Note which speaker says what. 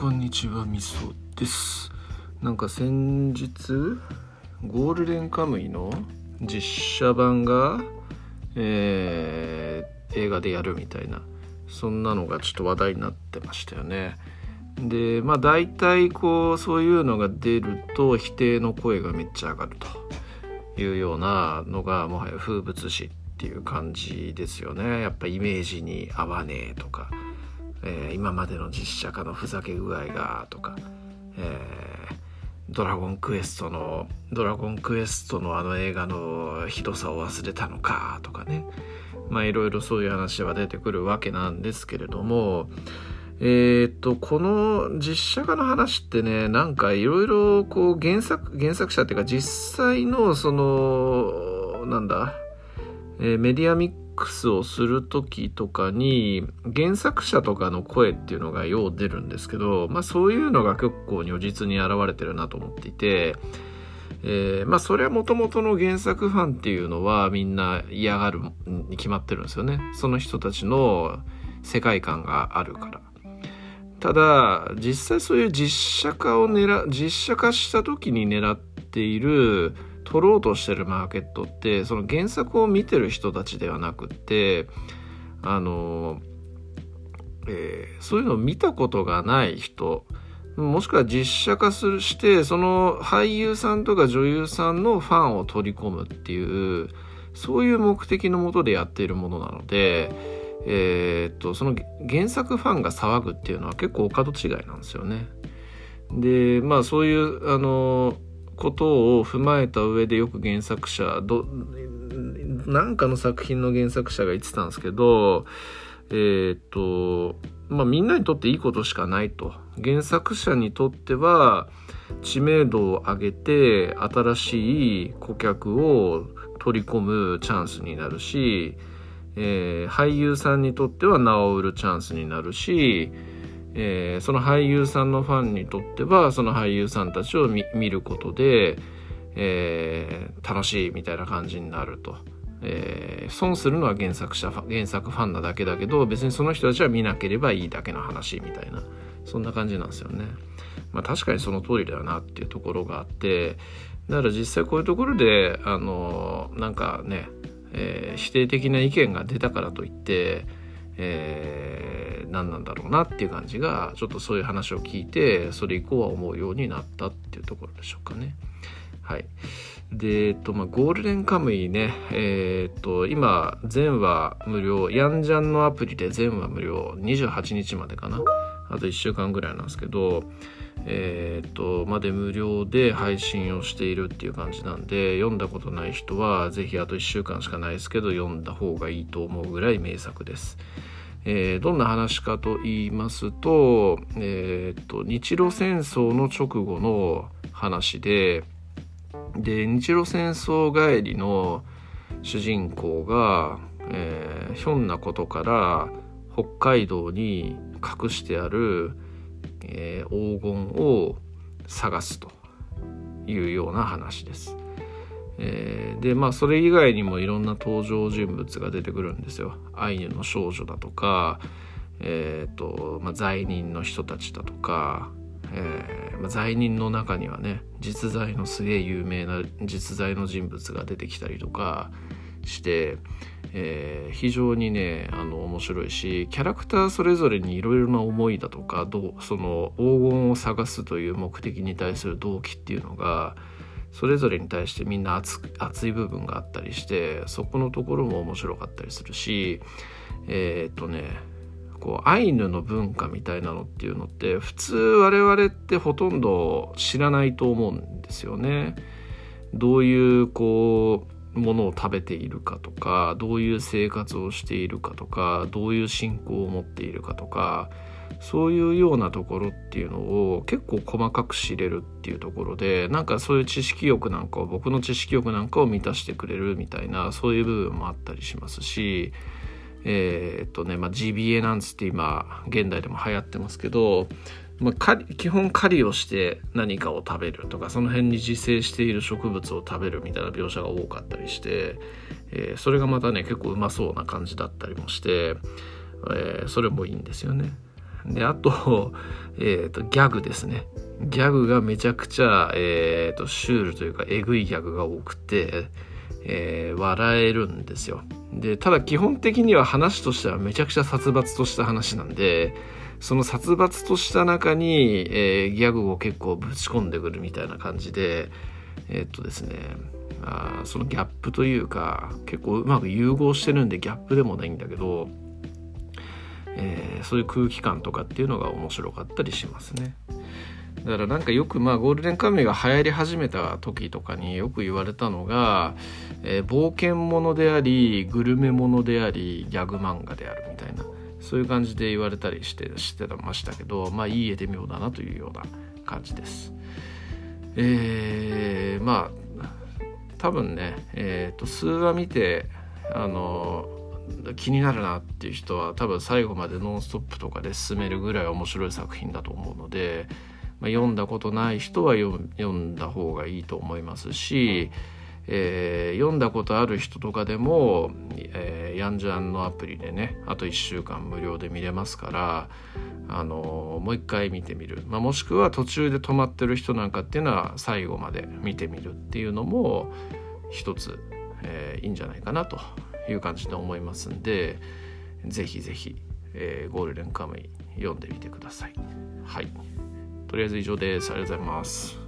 Speaker 1: こんにちはみそです。なんか先日ゴールデンカムイの実写版が、えー映画でやるみたいなそんなのがちょっと話題になってましたよね。でまあ大体こうそういうのが出ると否定の声がめっちゃ上がると。いうようなのがもはや風物詩っていう感じですよね。やっぱイメージに合わねえとか。えー、今までの実写化のふざけ具合がとか、えー、ドラゴンクエストのドラゴンクエストのあの映画のひどさを忘れたのかとかね。まあいろいろそういう話は出てくるわけなんですけれどもえー、っとこの実写化の話ってねなんかいろいろこう原作原作者っていうか実際のそのなんだ、えー、メディアミックスをする時とかに原作者とかの声っていうのがよう出るんですけど、まあ、そういうのが結構如実に現れてるなと思っていて、えー、まあそれはもともとの原作ファンっていうのはみんな嫌がるに決まってるんですよね。その人たちの世界観があるから。ただ実際そういう実写化を狙実写化した時に狙っている取ろうとしてるマーケットってその原作を見てる人たちではなくってあの、えー、そういうのを見たことがない人もしくは実写化するしてその俳優さんとか女優さんのファンを取り込むっていうそういう目的のもとでやっているものなので、えー、っとその原作ファンが騒ぐっていうのは結構お門違いなんですよね。でまあそういうあのことを踏まえた上でよく原作者どなんかの作品の原作者が言ってたんですけどえっ、とまあみんなにとっていいことしかないと。原作者にとっては知名度を上げて新しい顧客を取り込むチャンスになるし、えー、俳優さんにとっては名を売るチャンスになるしえー、その俳優さんのファンにとってはその俳優さんたちを見ることで、えー、楽しいみたいな感じになると。えー、損するのは原作者原作ファンなだけだけど別にその人たちは見なければいいだけの話みたいなそんな感じなんですよね。まあ確かにその通りだよなっていうところがあってだから実際こういうところであのなんかね、え、否定的な意見が出たからといって、えー、何なんだろうなっていう感じがちょっとそういう話を聞いてそれ以降は思うようになったっていうところでしょうかね。はい。で、えっと、まあ、ゴールデンカムイね、えー、っと、今、全話無料、ヤンジャンのアプリで全話無料、28日までかな。あと1週間ぐらいなんですけど、えー、っと、まで無料で配信をしているっていう感じなんで、読んだことない人は、ぜひあと1週間しかないですけど、読んだ方がいいと思うぐらい名作です。えー、どんな話かと言いますと,、えーと、日露戦争の直後の話でで日露戦争帰りの主人公が、えー、ひょんなことから北海道に隠してある、えー、黄金を探すというような話です。えー、でまあそれ以外にもいろんな登場人物が出てくるんですよ。アイヌの少女だとか、えーとまあ、罪人の人たちだとか、えーまあ、罪人の中にはね実在のすげえ有名な実在の人物が出てきたりとかして、えー、非常にねあの面白いしキャラクターそれぞれにいろいろな思いだとかどうその黄金を探すという目的に対する動機っていうのがそれぞれに対してみんな熱熱い部分があったりしてそこのところも面白かったりするしえー、っとねこうアイヌの文化みたいなのっていうのって普通我々ってほとんど知らないと思うんですよね。どういうこうものを食べているかとかどういう生活をしているかとかどういう信仰を持っているかとかそういうようなところっていうのを結構細かく知れるっていうところでなんかそういう知識欲なんかを僕の知識欲なんかを満たしてくれるみたいなそういう部分もあったりしますしえー、っとね、まあ、GBA なんつって今現代でも流行ってますけど、まあ、基本狩りをして何かを食べるとかその辺に自生している植物を食べるみたいな描写が多かったりして、えー、それがまたね結構うまそうな感じだったりもして、えー、それもいいんですよね。であと,、えーと、ギャグですねギャグがめちゃくちゃ、えーと、シュールというかえぐいギャグが多くて、えー、笑えるんですよでただ基本的には話としてはめちゃくちゃ殺伐とした話なんでその殺伐とした中に、えー、ギャグを結構ぶち込んでくるみたいな感じでえー、っとですねあそのギャップというか結構うまく融合してるんでギャップでもないんだけど、えー、そういう空気感とかっていうのが面白かったりしますね。だからなんかよくまあゴールデンカムイが流行り始めた時とかによく言われたのが、えー、冒険ものでありグルメものでありギャグ漫画であるみたいなそういう感じで言われたりしてしてましたけどまあいい絵で妙だなというような感じです。えー、まあ多分ね、えーと、数話見てあの気になるなっていう人は多分最後まで「ノンストップ!」とかで進めるぐらい面白い作品だと思うので、まあ、読んだことない人は読んだ方がいいと思いますし、えー、読んだことある人とかでも、えー、ヤンジャンのアプリでねあと1週間無料で見れますからあのもう一回見てみる、まあ、もしくは途中で止まってる人なんかっていうのは最後まで見てみるっていうのも一つ、えー、いいんじゃないかなという感じで思いますんでぜひぜひ、えー、ゴールデンカムイ読んでみてください。はい。とりあえず以上です。ありがとうございます。